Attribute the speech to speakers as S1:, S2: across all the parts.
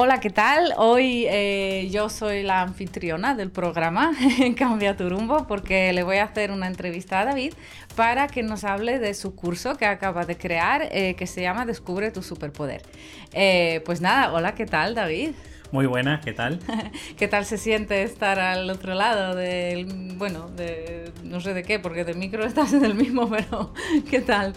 S1: Hola, ¿qué tal? Hoy eh, yo soy la anfitriona del programa Cambia tu rumbo porque le voy a hacer una entrevista a David para que nos hable de su curso que acaba de crear eh, que se llama Descubre tu superpoder. Eh, pues nada, hola, ¿qué tal David?
S2: Muy buena, ¿qué tal?
S1: ¿Qué tal se siente estar al otro lado del, bueno, de no sé de qué, porque de micro estás en el mismo, pero ¿qué tal?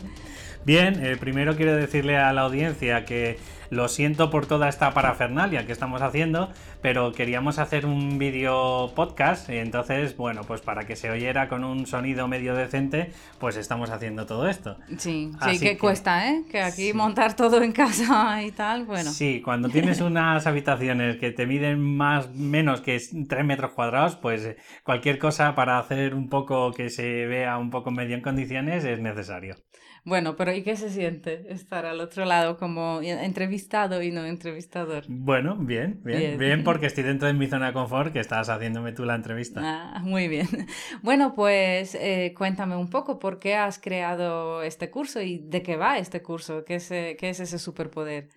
S2: Bien, eh, primero quiero decirle a la audiencia que lo siento por toda esta parafernalia que estamos haciendo, pero queríamos hacer un vídeo podcast, y entonces, bueno, pues para que se oyera con un sonido medio decente, pues estamos haciendo todo esto.
S1: Sí, sí, que, cuesta, ¿eh? Que aquí montar todo en casa y tal, bueno.
S2: Sí, cuando tienes unas habitaciones que te miden más, menos que 3 metros cuadrados, pues cualquier cosa para hacer un poco que se vea un poco medio en condiciones es necesario.
S1: Bueno, pero ¿y qué se siente estar al otro lado como entrevistado y no entrevistador?
S2: Bueno, bien, bien, bien, porque estoy dentro de mi zona de confort que estás haciéndome tú la entrevista.
S1: Ah, muy bien. Bueno, pues eh, cuéntame un poco por qué has creado este curso y de qué va este curso, qué es, qué es ese superpoder.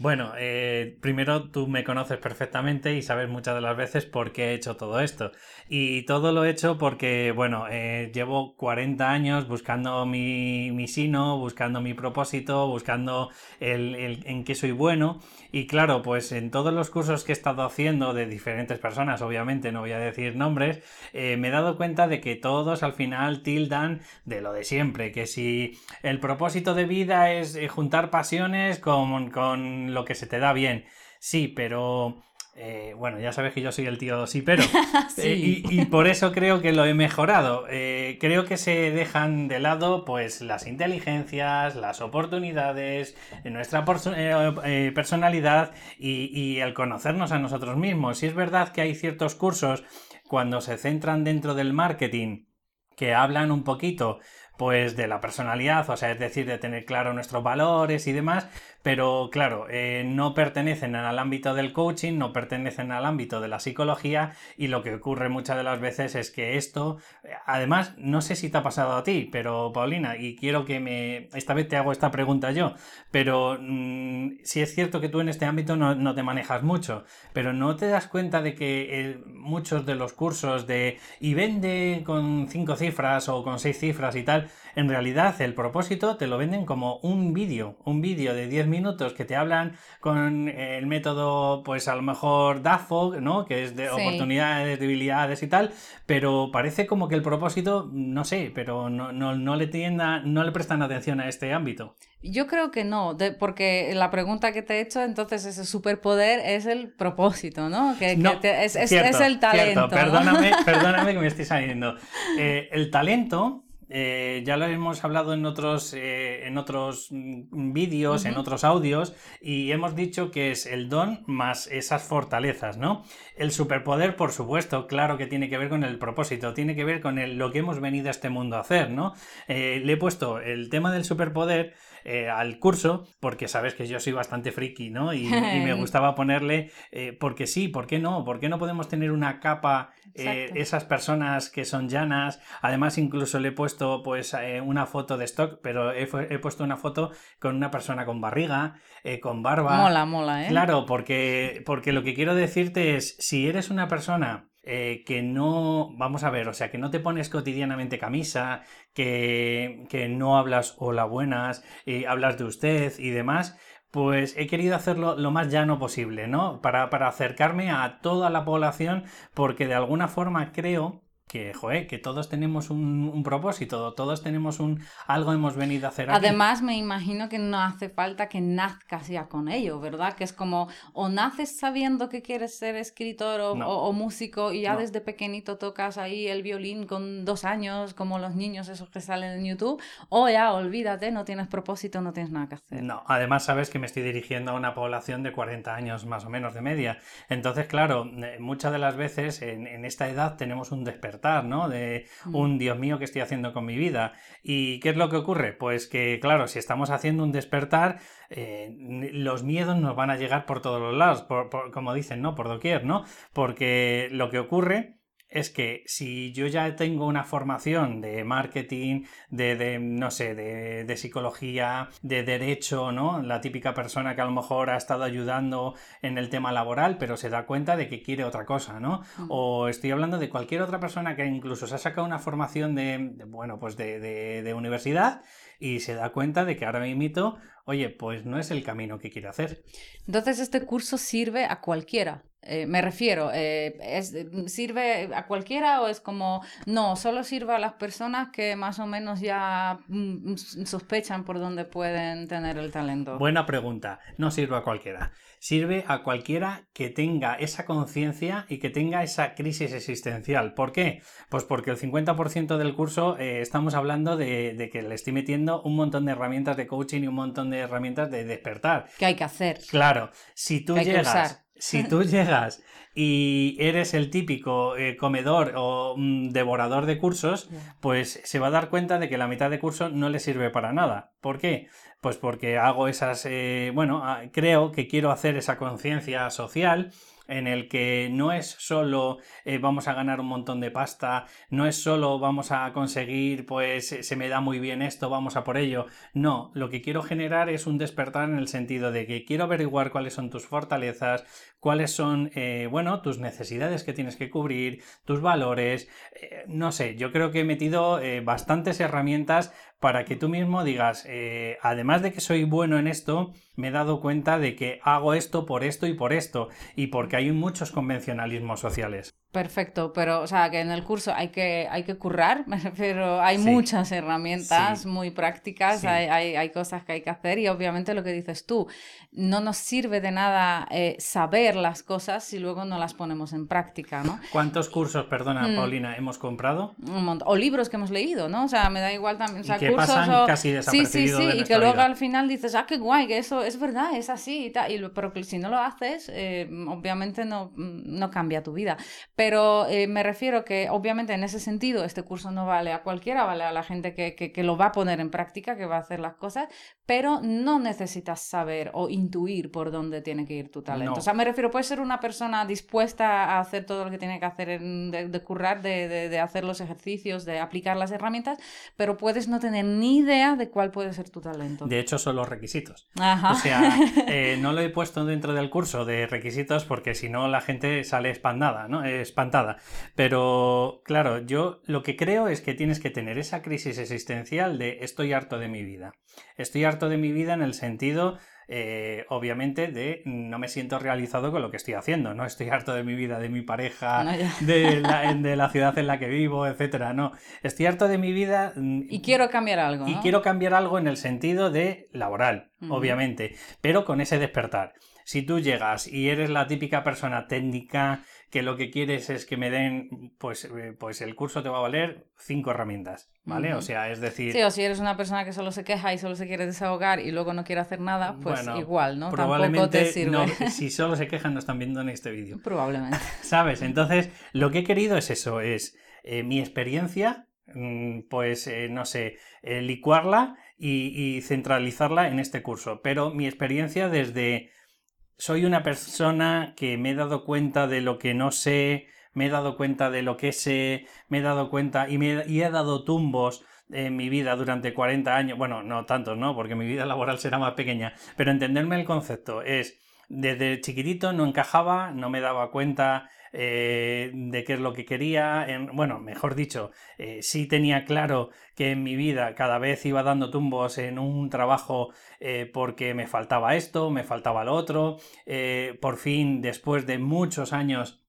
S2: Bueno, eh, primero tú me conoces perfectamente y sabes muchas de las veces por qué he hecho todo esto. Y todo lo he hecho porque, bueno, eh, llevo 40 años buscando mi, mi, sino, buscando mi propósito, buscando el, el, en qué soy bueno. Y claro, pues en todos los cursos que he estado haciendo de diferentes personas, obviamente no voy a decir nombres, eh, me he dado cuenta de que todos al final tildan de lo de siempre, que si el propósito de vida es juntar pasiones con, con lo que se te da bien. Sí, pero eh, bueno, ya sabes que yo soy el tío sí, pero. Eh, y, por eso creo que lo he mejorado. Eh, creo que se dejan de lado pues las inteligencias, las oportunidades, nuestra personalidad y, y, el conocernos a nosotros mismos. Si es verdad que hay ciertos cursos cuando se centran dentro del marketing que hablan un poquito pues de la personalidad, o sea, es decir, de tener claro nuestros valores y demás, pero claro, eh, no pertenecen al ámbito del coaching, no pertenecen al ámbito de la psicología y lo que ocurre muchas de las veces es que esto, además, no sé si te ha pasado a ti, pero Paulina, y quiero que me, esta vez te hago esta pregunta yo, pero mm, si es cierto que tú en este ámbito no, te manejas mucho, pero no te das cuenta de que eh, muchos de los cursos de y vende con cinco cifras o con seis cifras y tal, en realidad el propósito te lo venden como un vídeo, un vídeo de 10 minutos que te hablan con el método, pues a lo mejor DAFO, ¿no? Que es de oportunidades, debilidades y tal, pero parece como que el propósito, no sé, pero no, no, le tienda, no le prestan atención a este ámbito.
S1: Yo creo que no, porque la pregunta que te he hecho, entonces ese superpoder es el propósito, ¿no? Que, es, el talento.
S2: Perdóname, perdóname que me estoy saliendo. Eh, el talento eh, ya lo hemos hablado en otros, eh, en otros mm, vídeos, en otros audios, y hemos dicho que es el don más esas fortalezas, ¿no? El superpoder, por supuesto, claro que tiene que ver con el propósito, tiene que ver con lo que hemos venido a este mundo a hacer, ¿no? Eh, le he puesto el tema del superpoder al curso, porque sabes que yo soy bastante friki, ¿no? Y, me gustaba ponerle, porque sí, ¿por qué no? ¿Por qué no podemos tener una capa, esas personas que son llanas? Además, incluso le he puesto pues eh, una foto de stock, pero he, puesto una foto con una persona con barriga, eh, con barba.
S1: Mola, mola, ¿eh?
S2: Claro, porque, porque lo que quiero decirte es, si eres una persona eh, que no, vamos a ver, o sea, que no te pones cotidianamente camisa, que, que no hablas hola buenas, y hablas de usted y demás, pues he querido hacerlo lo más llano posible, ¿no? Para, para acercarme a toda la población, porque de alguna forma creo que, joder, que todos tenemos un, propósito, todos tenemos un algo hemos venido a hacer.
S1: Además, me imagino que no hace falta que nazcas ya con ello, ¿verdad? Que es como, o naces sabiendo que quieres ser escritor o, músico y ya desde pequeñito tocas ahí el violín con dos años, como los niños esos que salen en YouTube, o ya olvídate, no tienes propósito, no tienes nada que hacer.
S2: No, además sabes que me estoy dirigiendo a una población de 40 años más o menos de media. Entonces, claro, eh, muchas de las veces en, en esta edad tenemos un despertar ¿no? De mm. un Dios mío que estoy haciendo con mi vida. ¿Y qué es lo que ocurre? Pues que, claro, si estamos haciendo un despertar, eh, los miedos nos van a llegar por todos los lados, por, como dicen, ¿no? Por doquier, ¿no? Porque lo que ocurre es que si yo ya tengo una formación de marketing, de, no sé, de, psicología, de derecho, ¿no? La típica persona que a lo mejor ha estado ayudando en el tema laboral, pero se da cuenta de que quiere otra cosa, ¿no? O estoy hablando de cualquier otra persona que incluso se ha sacado una formación de, bueno, pues de, universidad y se da cuenta de que ahora mismo, oye, pues no es el camino que quiere hacer.
S1: Entonces este curso sirve a cualquiera. Eh, me refiero, eh, es, ¿sirve a cualquiera o es como, no, solo sirve a las personas que más o menos ya mm, sospechan por dónde pueden tener el talento?
S2: Buena pregunta, no sirve a cualquiera. Sirve a cualquiera que tenga esa conciencia y que tenga esa crisis existencial. ¿Por qué? Pues porque el 50% del curso eh, estamos hablando de, que le estoy metiendo un montón de herramientas de coaching y un montón de herramientas de despertar.
S1: ¿Qué hay que hacer?
S2: Claro, si tú llegas si tú llegas y eres el típico eh, comedor o mm, devorador de cursos, pues se va a dar cuenta de que la mitad de curso no le sirve para nada. ¿Por qué? Pues porque hago esas, eh, bueno, ah, creo que quiero hacer esa conciencia social en el que no es solo eh, vamos a ganar un montón de pasta, no es solo vamos a conseguir, pues se me da muy bien esto, vamos a por ello. No, lo que quiero generar es un despertar en el sentido de que quiero averiguar cuáles son tus fortalezas, cuáles son, eh, bueno, tus necesidades que tienes que cubrir, tus valores, eh, no sé, yo creo que he metido bastantes herramientas para que tú mismo digas, además de que soy bueno en esto, me he dado cuenta de que hago esto por esto y por esto, y porque hay muchos convencionalismos sociales.
S1: Perfecto, pero o sea que en el curso hay que, hay que currar, pero hay muchas herramientas muy prácticas, hay, hay, cosas que hay que hacer y obviamente lo que dices tú, no nos sirve de nada eh, saber las cosas si luego no las ponemos en práctica, ¿no?
S2: ¿Cuántos cursos, perdona mm. Paulina, hemos comprado?
S1: Un montón. O libros que hemos leído, ¿no? O sea, me da igual también. O sea,
S2: que
S1: cursos
S2: pasan casi Sí, sí, sí,
S1: y que luego al final dices, ah, qué guay, que eso es verdad, es así y tal, y, pero que si no lo haces, eh, obviamente no, no cambia tu vida. Pero eh, me refiero que obviamente en ese sentido este curso no vale a cualquiera, vale a la gente que, que, lo va a poner en práctica, que va a hacer las cosas, pero no necesitas saber o intuir por dónde tiene que ir tu talento. O sea, me refiero, puedes ser una persona dispuesta a hacer todo lo que tiene que hacer, de, currar, de, de, hacer los ejercicios, de aplicar las herramientas, pero puedes no tener ni idea de cuál puede ser tu talento.
S2: De hecho, son los requisitos. O sea, eh, no lo he puesto dentro del curso de requisitos porque si no la gente sale espantada, ¿no? Espantada pero claro, yo lo que creo es que tienes que tener esa crisis existencial de estoy harto de mi vida. Estoy harto de mi vida en el sentido eh, obviamente, de no me siento realizado con lo que estoy haciendo. No estoy harto de mi vida, de mi pareja, de, la, ciudad en la que vivo, etcétera. No, estoy harto de mi vida.
S1: Mm, y quiero cambiar algo.
S2: Y quiero cambiar algo en el sentido de laboral, obviamente, pero con ese despertar. Si tú llegas y eres la típica persona técnica que lo que quieres es que me den, pues, eh, pues el curso te va a valer cinco herramientas, ¿vale? O sea, es decir...
S1: Sí, o si eres una persona que solo se queja y solo se quiere desahogar y luego no quiere hacer nada, pues igual, ¿no? Probablemente te sirve.
S2: No, si solo se quejan no están viendo en este vídeo.
S1: Probablemente.
S2: ¿Sabes? Entonces, lo que he querido es eso, es eh, mi experiencia mm, pues eh, no sé, licuarla y, centralizarla en este curso. Pero mi experiencia desde soy una persona que me he dado cuenta de lo que no sé, me he dado cuenta de lo que sé, me he dado cuenta y, me, he dado tumbos en mi vida durante 40 años, bueno, no tantos, ¿no? Porque mi vida laboral será más pequeña, pero entenderme el concepto es, desde chiquitito no encajaba, no me daba cuenta eh, de qué es lo que quería. bueno, mejor dicho, eh, sí tenía claro que en mi vida cada vez iba dando tumbos en un trabajo eh, porque me faltaba esto, me faltaba lo otro. por fin, después de muchos años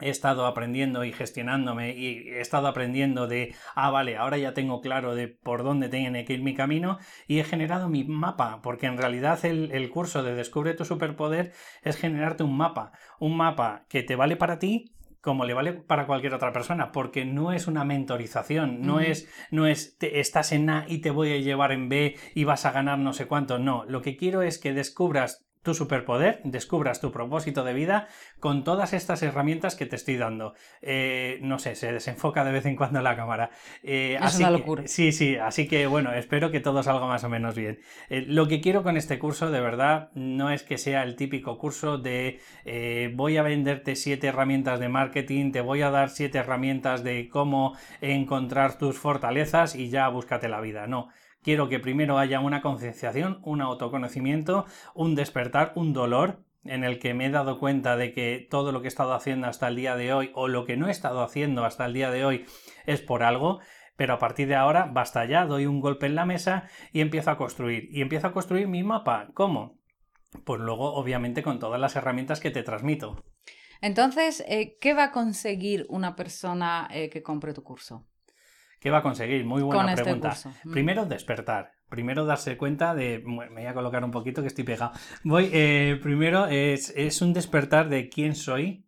S2: he estado aprendiendo y gestionándome y he estado aprendiendo de, ah, vale, ahora ya tengo claro de por dónde tiene que ir mi camino y he generado mi mapa, porque en realidad el, el, curso de Descubre tu superpoder es generarte un mapa, un mapa que te vale para ti como le vale para cualquier otra persona, porque no es una mentorización, no es, no es estás en A y te voy a llevar en B y vas a ganar no sé cuánto, no, lo que quiero es que descubras tu superpoder, descubras tu propósito de vida con todas estas herramientas que te estoy dando. Eh, no sé, se desenfoca de vez en cuando la cámara.
S1: Eh, es una locura.
S2: sí, sí, así que bueno, espero que todo salga más o menos bien. Eh, lo que quiero con este curso, de verdad, no es que sea el típico curso de voy a venderte siete herramientas de marketing, te voy a dar siete herramientas de cómo encontrar tus fortalezas y ya búscate la vida. No Quiero que primero haya una concienciación, un autoconocimiento, un despertar, un dolor en el que me he dado cuenta de que todo lo que he estado haciendo hasta el día de hoy o lo que no he estado haciendo hasta el día de hoy es por algo, pero a partir de ahora basta ya, doy un golpe en la mesa y empiezo a construir. Y empiezo a construir mi mapa. ¿Cómo? Pues luego, obviamente, con todas las herramientas que te transmito.
S1: Entonces, eh, ¿qué va a conseguir una persona eh, que compre tu curso?
S2: ¿Qué va a conseguir? Muy buena este pregunta. Mm. Primero, despertar. Primero, darse cuenta de. Me voy a colocar un poquito que estoy pegado. Voy. Eh, primero, es, un despertar de quién soy,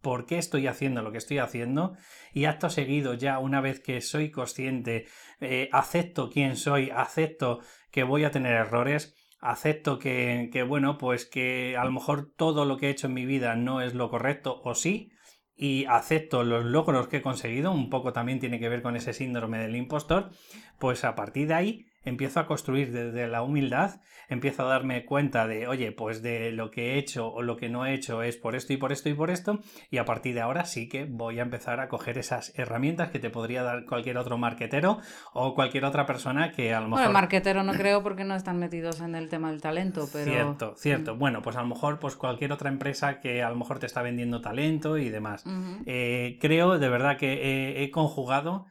S2: por qué estoy haciendo lo que estoy haciendo y acto seguido ya una vez que soy consciente, eh, acepto quién soy, acepto que voy a tener errores, acepto que, que, bueno, pues que a lo mejor todo lo que he hecho en mi vida no es lo correcto o sí, y acepto los logros que he conseguido, un poco también tiene que ver con ese síndrome del impostor, pues a partir de ahí empiezo a construir desde la humildad, empiezo a darme cuenta de, oye, pues de lo que he hecho o lo que no he hecho es por esto y por esto y por esto, y a partir de ahora sí que voy a empezar a coger esas herramientas que te podría dar cualquier otro marquetero o cualquier otra persona que a lo mejor...
S1: Bueno, marquetero no creo porque no están metidos en el tema del talento, pero...
S2: Cierto, cierto. Bueno, pues a lo mejor pues cualquier otra empresa que a lo mejor te está vendiendo talento y demás. Eh, creo de verdad que he conjugado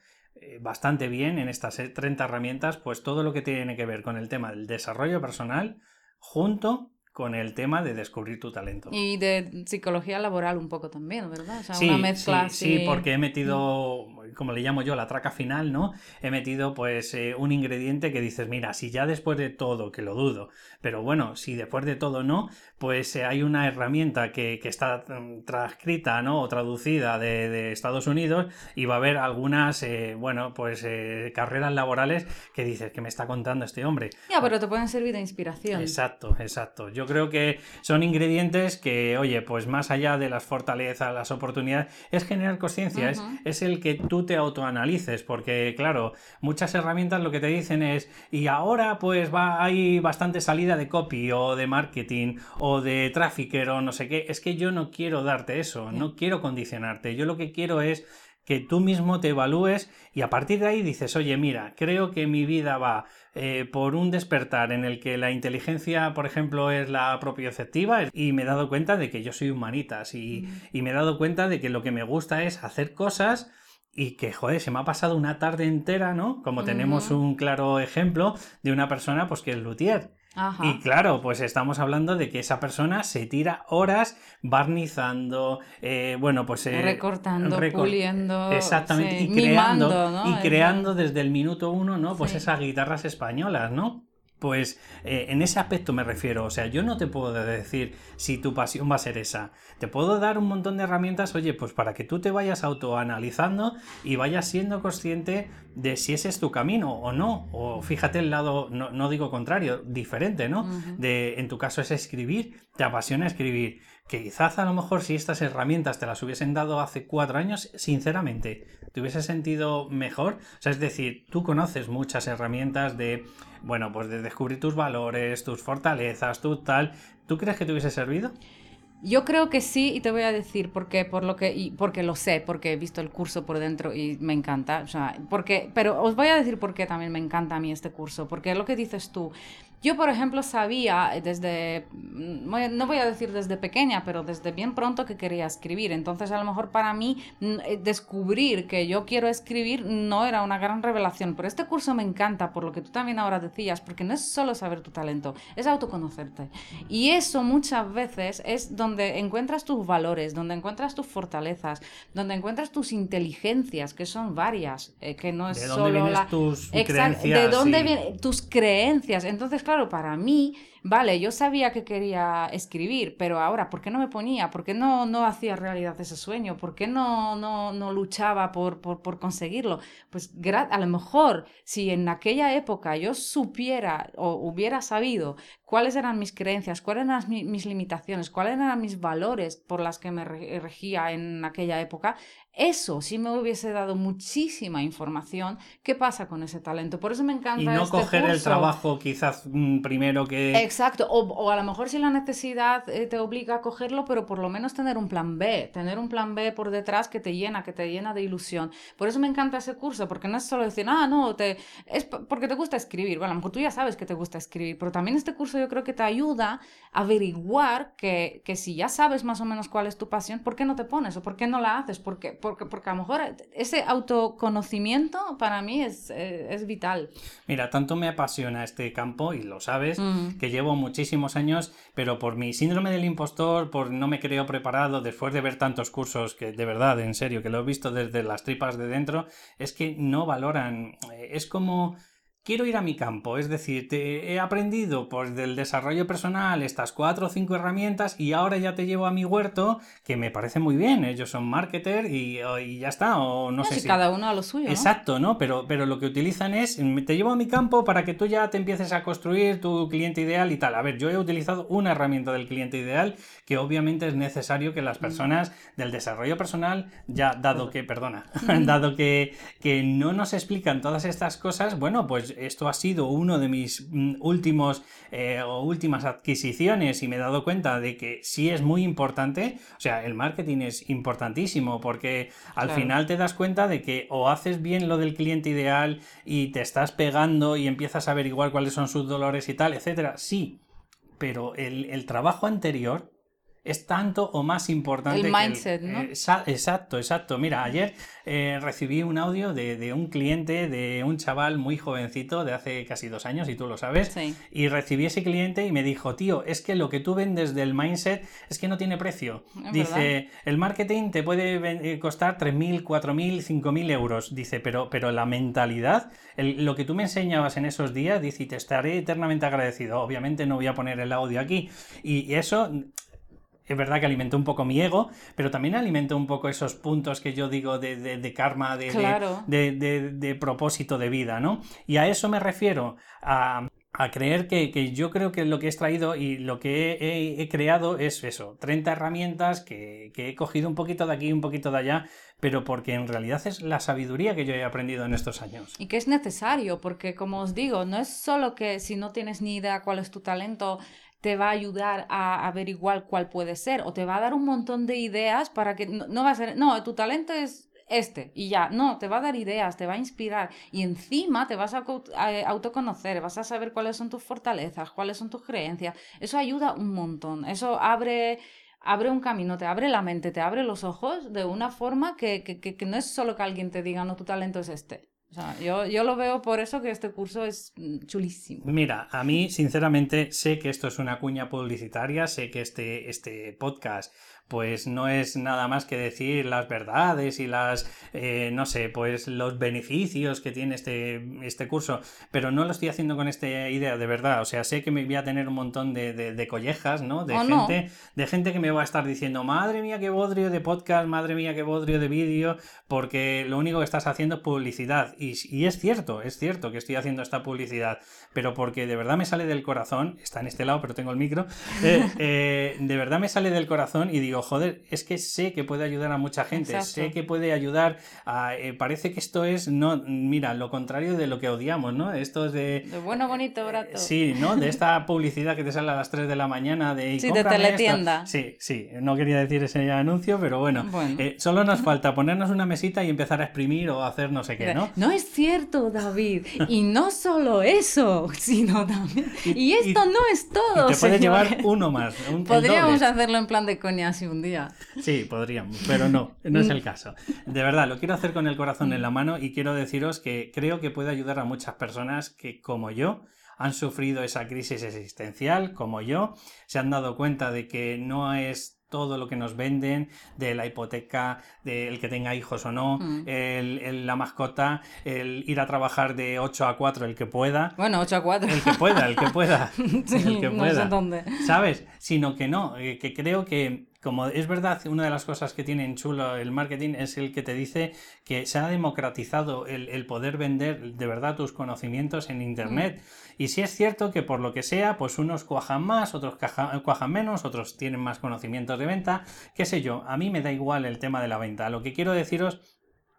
S2: bastante bien en estas 30 herramientas, pues todo lo que tiene que ver con el tema del desarrollo personal junto con el tema de descubrir tu talento.
S1: Y de psicología laboral un poco también, ¿verdad?
S2: O sea, sí, una mezcla sí, sí, porque he metido, como le llamo yo, la traca final, ¿no? He metido pues eh, un ingrediente que dices, mira, si ya después de todo, que lo dudo, pero bueno, si después de todo no, pues eh, hay una herramienta que, está mm, transcrita, ¿no? O traducida de, Estados Unidos y va a haber algunas, eh, bueno, pues carreras laborales que dices, que me está contando este hombre?
S1: Ya, pero te pueden servir de inspiración.
S2: Exacto, exacto. Yo creo que son ingredientes que, oye, pues más allá de las fortalezas, las oportunidades, es generar conciencia, es, el que tú te autoanalices, porque claro, muchas herramientas lo que te dicen es, y ahora pues va, hay bastante salida de copy o de marketing o de trafficker o no sé qué, es que yo no quiero darte eso, no quiero condicionarte, yo lo que quiero es que tú mismo te evalúes y a partir de ahí dices, oye, mira, creo que mi vida va eh, por un despertar en el que la inteligencia, por ejemplo, es la propioceptiva y me he dado cuenta de que yo soy humanitas y, y me he dado cuenta de que lo que me gusta es hacer cosas y que, joder, se me ha pasado una tarde entera, ¿no? Como tenemos un claro ejemplo de una persona, pues que es luthier. Y claro, pues estamos hablando de que esa persona se tira horas barnizando, eh, bueno, pues...
S1: Eh, Recortando, puliendo...
S2: Exactamente, y creando, y creando desde el minuto uno, ¿no? Pues esas guitarras españolas, ¿no? Pues eh, en ese aspecto me refiero, o sea, yo no te puedo decir si tu pasión va a ser esa. Te puedo dar un montón de herramientas, oye, pues para que tú te vayas autoanalizando y vayas siendo consciente de si ese es tu camino o no. O fíjate el lado, no, digo contrario, diferente, ¿no? De, en tu caso es escribir, te apasiona escribir. Que quizás a lo mejor si estas herramientas te las hubiesen dado hace cuatro años, sinceramente, te hubiese sentido mejor. O sea, es decir, tú conoces muchas herramientas de bueno, pues de descubrir tus valores, tus fortalezas, tu tal. ¿Tú crees que te hubiese servido?
S1: Yo creo que sí y te voy a decir por qué, por lo que, y porque lo sé, porque he visto el curso por dentro y me encanta, o sea, porque, pero os voy a decir por qué también me encanta a mí este curso, porque lo que dices tú, yo, por ejemplo, sabía desde, mm, no voy a decir desde pequeña, pero desde bien pronto que quería escribir. Entonces, a lo mejor para mí mm, eh, descubrir que yo quiero escribir no era una gran revelación. Pero este curso me encanta por lo que tú también ahora decías, porque no es solo saber tu talento, es autoconocerte. Y eso muchas veces es donde encuentras tus valores, donde encuentras tus fortalezas, donde encuentras tus inteligencias, que son varias, eh, que no es
S2: ¿De
S1: dónde
S2: solo tus creencias?
S1: De dónde vienen tus creencias. Entonces, claro, claro, para mí vale, yo sabía que quería escribir, pero ahora, ¿por qué no me ponía? ¿Por qué no, no hacía realidad ese sueño? ¿Por qué no, no, no luchaba por, por, por conseguirlo? Pues a lo mejor si en aquella época yo supiera o hubiera sabido cuáles eran mis creencias, cuáles eran mis limitaciones, cuáles eran mis valores por las que me regía en aquella época, eso sí me hubiese dado muchísima información. ¿Qué pasa con ese talento? Por eso me encanta.
S2: Y no
S1: este
S2: coger el trabajo quizás mm, primero que.
S1: Exacto, o, a lo mejor si la necesidad eh, te obliga a cogerlo, pero por lo menos tener un plan B, tener un plan B por detrás que te llena, que te llena de ilusión. Por eso me encanta ese curso, porque no es solo decir, ah, no, te... es porque te gusta escribir. Bueno, a lo mejor tú ya sabes que te gusta escribir, pero también este curso yo creo que te ayuda a averiguar que, que si ya sabes más o menos cuál es tu pasión, ¿por qué no te pones o por qué no la haces? Porque porque, porque a lo mejor ese autoconocimiento para mí es, eh, es vital.
S2: Mira, tanto me apasiona este campo, y lo sabes, mm. que llevo muchísimos años, pero por mi síndrome del impostor, por no me creo preparado, después de ver tantos cursos que de verdad, en serio, que lo he visto desde las tripas de dentro, es que no valoran. Es como quiero ir a mi campo, es decir, te he aprendido pues del desarrollo personal estas cuatro o cinco herramientas y ahora ya te llevo a mi huerto, que me parece muy bien, ellos son marketer y, ya está, o no, sé si...
S1: cada uno a lo suyo.
S2: Exacto, ¿no? Pero, pero lo que utilizan es, te llevo a mi campo para que tú ya te empieces a construir tu cliente ideal y tal. A ver, yo he utilizado una herramienta del cliente ideal que obviamente es necesario que las mm. personas del desarrollo personal, ya dado que, perdona, dado que, que no nos explican todas estas cosas, bueno, pues esto ha sido uno de mis mm, últimos eh, o últimas adquisiciones y me he dado cuenta de que sí es muy importante, o sea, el marketing es importantísimo porque al final te das cuenta de que o haces bien lo del cliente ideal y te estás pegando y empiezas a averiguar cuáles son sus dolores y tal, etcétera, sí, pero el, el trabajo anterior es tanto o más importante.
S1: El mindset, ¿no?
S2: exacto, exacto. Mira, ayer eh, recibí un audio de, un cliente, de un chaval muy jovencito, de hace casi dos años, y tú lo sabes. Y recibí ese cliente y me dijo, tío, es que lo que tú vendes del mindset es que no tiene precio. Dice, el marketing te puede eh, costar 3.000, 4.000, 5.000 euros. Dice, pero, pero la mentalidad, lo que tú me enseñabas en esos días, dice, y te estaré eternamente agradecido. Obviamente no voy a poner el audio aquí. Y eso es verdad que alimentó un poco mi ego, pero también alimentó un poco esos puntos que yo digo de, karma, de, de, propósito de vida, ¿no? Y a eso me refiero, a, creer que, yo creo que lo que he extraído y lo que he, creado es eso, 30 herramientas que, que, he cogido un poquito de aquí, un poquito de allá, pero porque en realidad es la sabiduría que yo he aprendido en estos años.
S1: Y que es necesario, porque como os digo, no es solo que si no tienes ni idea cuál es tu talento, te va a ayudar a averiguar cuál puede ser o te va a dar un montón de ideas para que no, va a ser, no, tu talento es este y ya, no, te va a dar ideas, te va a inspirar y encima te vas a, autoconocer, vas a saber cuáles son tus fortalezas, cuáles son tus creencias, eso ayuda un montón, eso abre abre un camino, te abre la mente, te abre los ojos de una forma que, que, que no es solo que alguien te diga, no, tu talento es este yo, yo lo veo por eso que este curso es mm, chulísimo.
S2: Mira, a mí sinceramente sé que esto es una cuña publicitaria, sé que este, este podcast pues no es nada más que decir las verdades y las, eh, no sé, pues los beneficios que tiene este, este curso, pero no lo estoy haciendo con esta idea de verdad, o sea, sé que me voy a tener un montón de, de, collejas, ¿no? De gente, de gente que me va a estar diciendo, madre mía, qué bodrio de podcast, madre mía, qué bodrio de vídeo, porque lo único que estás haciendo es publicidad, y, y es cierto, es cierto que estoy haciendo esta publicidad, pero porque de verdad me sale del corazón, está en este lado, pero tengo el micro, eh, eh, de verdad me sale del corazón y digo, joder, es que sé que puede ayudar a mucha gente, sé que puede ayudar a... Eh, parece que esto es, no, mira, lo contrario de lo que odiamos, ¿no? Esto es de...
S1: De bueno, bonito, barato.
S2: sí, ¿no? De esta publicidad que te sale a las 3 de la mañana de...
S1: Sí, de teletienda.
S2: Sí, sí, no quería decir ese anuncio, pero bueno, solo nos falta ponernos una mesita y empezar a exprimir o hacer no sé qué, ¿no?
S1: No es cierto, David. Y no solo eso, sino también... Y, esto no es todo.
S2: te puedes llevar uno más.
S1: Podríamos hacerlo en plan de coña un día.
S2: Sí, podríamos, pero no, no es el caso. De verdad, lo quiero hacer con el corazón en la mano y quiero deciros que creo que puede ayudar a muchas personas que, como yo, han sufrido esa crisis existencial, como yo, se han dado cuenta de que no es todo lo que nos venden, de la hipoteca, del que tenga hijos o no, mm. el, la mascota, el ir a trabajar de 8 a 4, el que pueda.
S1: Bueno, 8 a 4.
S2: El que pueda, el que pueda. el que pueda. dónde. ¿Sabes? Sino que no, eh, que creo que como es verdad, una de las cosas que tiene en chulo el marketing es el que te dice que se ha democratizado el, poder vender de verdad tus conocimientos en Internet. Mm. Y si es cierto que por lo que sea, pues unos cuajan más, otros cuajan menos, otros tienen más conocimientos de venta, qué sé yo, a mí me da igual el tema de la venta. Lo que quiero deciros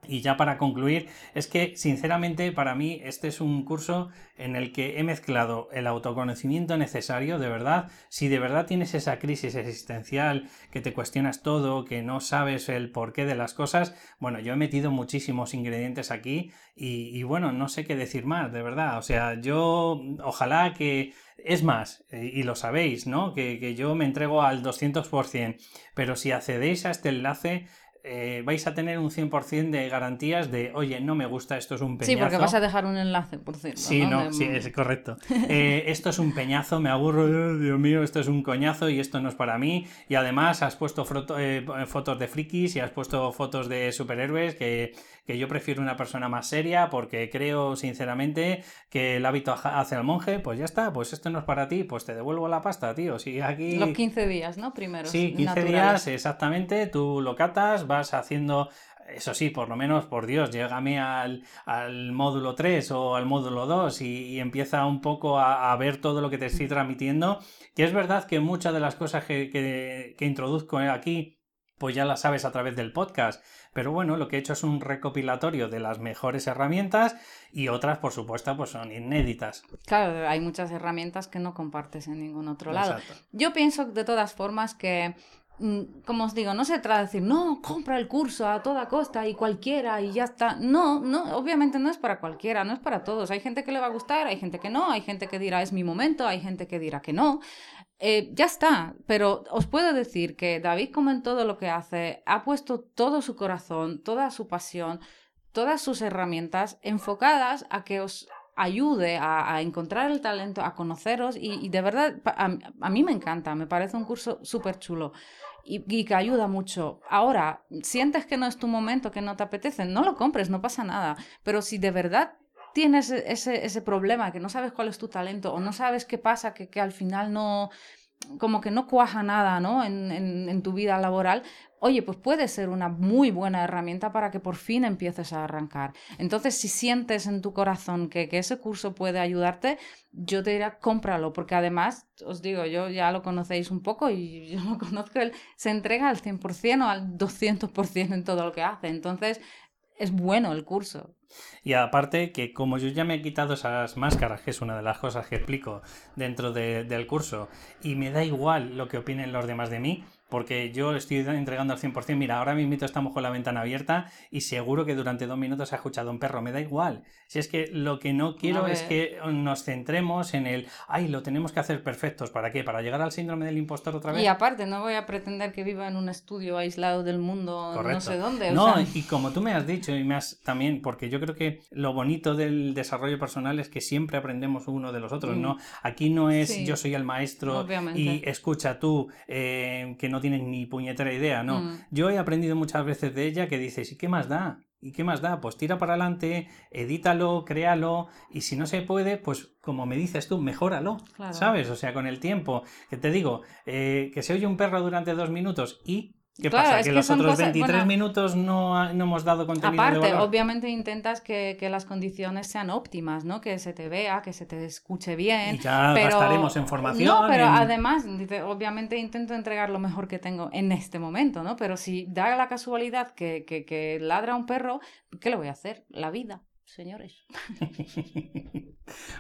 S2: y ya para concluir, es que sinceramente para mí este es un curso en el que he mezclado el autoconocimiento necesario, de verdad, si de verdad tienes esa crisis existencial, que te cuestionas todo, que no sabes el porqué de las cosas, bueno, yo he metido muchísimos ingredientes aquí y, bueno, no sé qué decir más, de verdad, o sea, yo ojalá que... Es más, y lo sabéis, ¿no? Que, que yo me entrego al 200%, pero si accedéis a este enlace, eh, vais a tener un 100% de garantías de, oye, no me gusta, esto es un peñazo.
S1: Sí, porque vas a dejar un enlace, por cierto.
S2: Sí, no, sí, es correcto. Eh, esto es un peñazo, me aburro, eh, Dios mío, esto es un coñazo y esto no es para mí. Y además has puesto fotos de frikis y has puesto fotos de superhéroes que, que yo prefiero una persona más seria porque creo sinceramente que el hábito hace al monje, pues ya está, pues esto no es para ti, pues te devuelvo la pasta, tío. Si aquí...
S1: Los 15 días, ¿no? Primero.
S2: Sí, 15 días, exactamente, tú lo catas, vas haciendo eso sí, por lo menos, por Dios, llégame al, módulo 3 o al módulo 2 y, empieza un poco a, ver todo lo que te estoy transmitiendo. Que es verdad que muchas de las cosas que, que, introduzco aquí, pues ya las sabes a través del podcast. Pero bueno, lo que he hecho es un recopilatorio de las mejores herramientas y otras, por supuesto, pues son inéditas.
S1: Claro, hay muchas herramientas que no compartes en ningún otro lado. Yo pienso de todas formas que Mm, como os digo, no se trata de decir, no, compra el curso a toda costa y cualquiera y ya está. No, no, obviamente no es para cualquiera, no es para todos. Hay gente que le va a gustar, hay gente que no, hay gente que dirá es mi momento, hay gente que dirá que no. Eh, ya está, pero os puedo decir que David, como en todo lo que hace, ha puesto todo su corazón, toda su pasión, todas sus herramientas enfocadas a que os ayude a, encontrar el talento, a conoceros y, de verdad a, a, mí me encanta, me parece un curso súper chulo y, que ayuda mucho. Ahora, sientes que no es tu momento, que no te apetece, no lo compres, no pasa nada. Pero si de verdad tienes ese, ese problema, que no sabes cuál es tu talento o no sabes qué pasa, que, que al final no, como que no cuaja nada, ¿no? En, en, en, tu vida laboral, oye, pues puede ser una muy buena herramienta para que por fin empieces a arrancar. Entonces, si sientes en tu corazón que, que ese curso puede ayudarte, yo te diría, cómpralo, porque además, os digo, yo ya lo conocéis un poco y yo lo conozco, él se entrega al 100% o al 200% en todo lo que hace. Entonces, es bueno el curso.
S2: Y aparte que como yo ya me he quitado esas máscaras, que es una de las cosas que explico dentro del curso, y me da igual lo que opinen los demás de mí, porque yo estoy entregando al 100%. Mira, ahora mismo estamos con la ventana abierta y seguro que durante dos minutos ha escuchado un perro. Me da igual. Si es que lo que no quiero es que nos centremos en el, ay, lo tenemos que hacer perfectos. ¿Para qué? ¿Para llegar al síndrome del impostor otra vez?
S1: Y aparte, no voy a pretender que viva en un estudio aislado del mundo, no sé dónde.
S2: no, y como tú me has dicho y me has también, porque yo creo que lo bonito del desarrollo personal es que siempre aprendemos uno de los otros, ¿no? Mm. Aquí no es yo soy el maestro y escucha tú eh, que no tienen ni puñetera idea, no. Mm. Yo he aprendido muchas veces de ella que dices, ¿y qué más da? ¿Y qué más da? Pues tira para adelante, edítalo, créalo, y si no se puede, pues como me dices tú, mejóralo, ¿sabes? O sea, con el tiempo, que te digo, eh, que se oye un perro durante dos minutos y ¿Qué pasa? ¿Que, los otros 23 minutos no, no, hemos dado contenido
S1: Aparte, obviamente intentas que, que, las condiciones sean óptimas, ¿no? Que se te vea, que se te escuche bien.
S2: Y ya pero... gastaremos en formación.
S1: No, pero además, obviamente intento entregar lo mejor que tengo en este momento, ¿no? Pero si da la casualidad que, que, que ladra un perro, ¿qué le voy a hacer? La vida señores.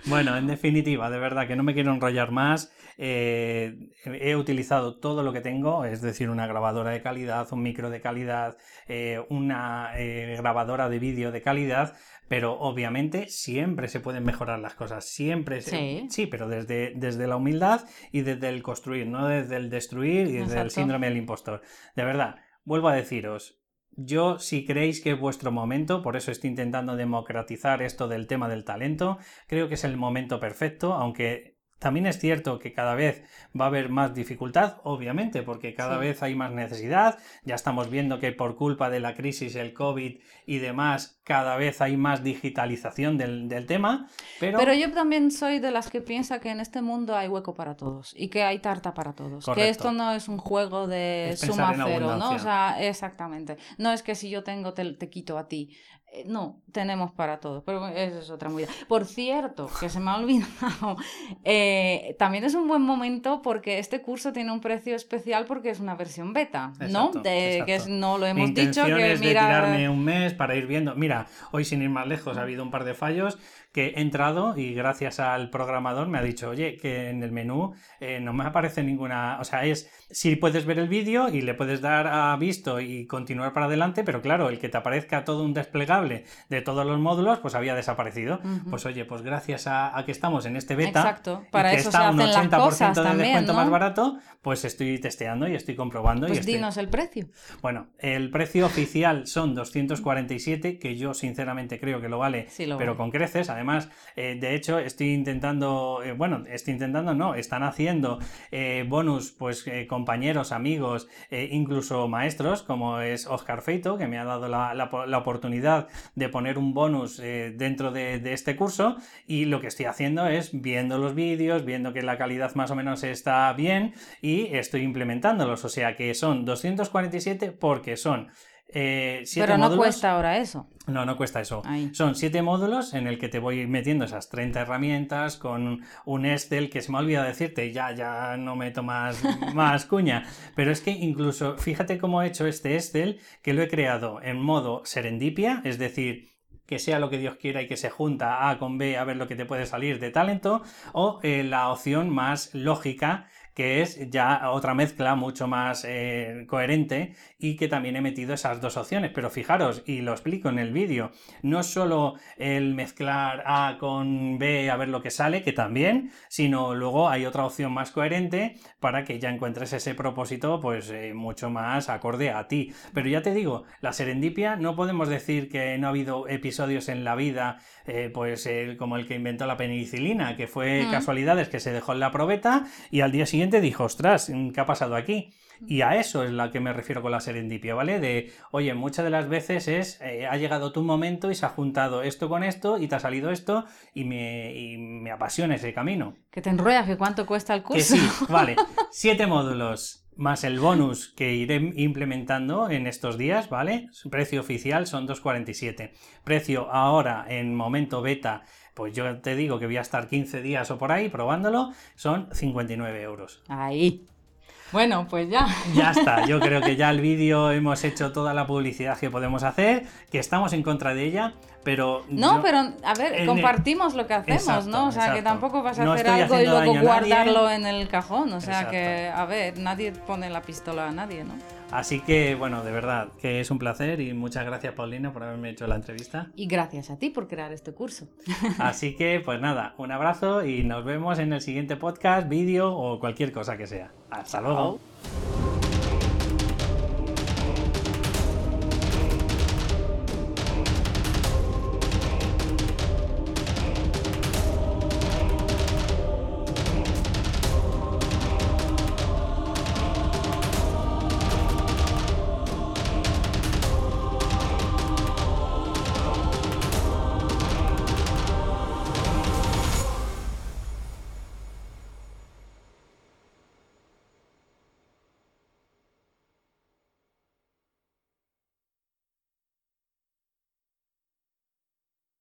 S2: bueno, en definitiva, de verdad que no me quiero enrollar más. Eh, he utilizado todo lo que tengo, es decir, una grabadora de calidad, un micro de calidad, eh, una eh, grabadora de vídeo de calidad, pero obviamente siempre se pueden mejorar las cosas, siempre. Sí, sí pero desde, desde la humildad y desde el construir, no desde el destruir y desde el síndrome del impostor. De verdad, vuelvo a deciros, yo, si creéis que es vuestro momento, por eso estoy intentando democratizar esto del tema del talento, creo que es el momento perfecto, aunque También es cierto que cada vez va a haber más dificultad, obviamente, porque cada vez hay más necesidad. Ya estamos viendo que por culpa de la crisis, el COVID y demás, cada vez hay más digitalización del, tema. Pero...
S1: pero yo también soy de las que piensa que en este mundo hay hueco para todos y que hay tarta para todos. Que esto no es un juego de suma cero, ¿no? O sea, exactamente. No es que si yo tengo te quito a ti. Eh, no, tenemos para todos, pero eso es otra movida. Por cierto, que se me ha olvidado, eh, también es un buen momento porque este curso tiene un precio especial porque es una versión beta, ¿no? De, Que no lo hemos dicho.
S2: Que es de tirarme un mes para ir viendo. Mira, hoy sin ir más lejos ha habido un par de fallos que he entrado y gracias al programador me ha dicho, oye, que en el menú eh, no me aparece ninguna, o sea, es si puedes ver el vídeo y le puedes dar a visto y continuar para adelante, pero claro, el que te aparezca todo un desplegable de todos los módulos, pues había desaparecido. Pues oye, pues gracias a, que estamos en este beta,
S1: Exacto. Para
S2: que
S1: eso
S2: está
S1: un 80%
S2: de descuento más barato, pues estoy testeando y estoy comprobando.
S1: Pues
S2: y
S1: dinos el precio.
S2: Bueno, el precio oficial son 247, que yo sinceramente creo que lo vale, pero con creces. Además, eh, de hecho, estoy intentando, eh, bueno, estoy intentando, no, están haciendo eh, bonus, pues compañeros, amigos, incluso maestros, como es Oscar Feito, que me ha dado la, oportunidad de poner un bonus dentro de, de este curso. Y lo que estoy haciendo es viendo los vídeos, viendo que la calidad más o menos está bien y estoy implementándolos. O sea que son 247 porque son eh,
S1: Pero no cuesta ahora eso.
S2: No, no cuesta eso. Son siete módulos en el que te voy metiendo esas 30 herramientas con un Excel que se me ha olvidado decirte, ya, ya no me tomas más cuña. Pero es que incluso, fíjate cómo he hecho este Excel, que lo he creado en modo serendipia, es decir, que sea lo que Dios quiera y que se junta A con B a ver lo que te puede salir de talento, o eh, la opción más lógica que es ya otra mezcla mucho más eh, coherente y que también he metido esas dos opciones. Pero fijaros, y lo explico en el vídeo, no solo el mezclar A con B a ver lo que sale, que también, sino luego hay otra opción más coherente para que ya encuentres ese propósito pues eh, mucho más acorde a ti. Pero ya te digo, la serendipia no podemos decir que no ha habido episodios en la vida eh, pues como el que inventó la penicilina, que fue mm. casualidades que se dejó en la probeta y al día siguiente dijo, ostras, ¿qué ha pasado aquí? Y a eso es la que me refiero con la serendipia, ¿vale? De, oye, muchas de las veces es, eh, ha llegado tu momento y se ha juntado esto con esto y te ha salido esto y me, me apasiona ese camino.
S1: Que te enrollas, que cuánto cuesta el curso.
S2: Que sí, vale. Siete módulos más el bonus que iré implementando en estos días, ¿vale? Su precio oficial son 2,47. Precio ahora en momento beta pues yo te digo que voy a estar 15 días o por ahí probándolo, son 59 euros.
S1: Ahí. Bueno, pues ya.
S2: Ya está, yo creo que ya el vídeo hemos hecho toda la publicidad que podemos hacer, que estamos en contra de ella, pero...
S1: No, pero a ver, compartimos lo que hacemos, ¿no? O sea, que tampoco vas a hacer algo y luego guardarlo en el cajón, o sea que, a ver, nadie pone la pistola a nadie, ¿no?
S2: Así que, bueno, de verdad, que es un placer y muchas gracias, Paulina, por haberme hecho la entrevista.
S1: Y gracias a ti por crear este curso.
S2: Así que, pues nada, un abrazo y nos vemos en el siguiente podcast, vídeo o cualquier cosa que sea. Hasta luego.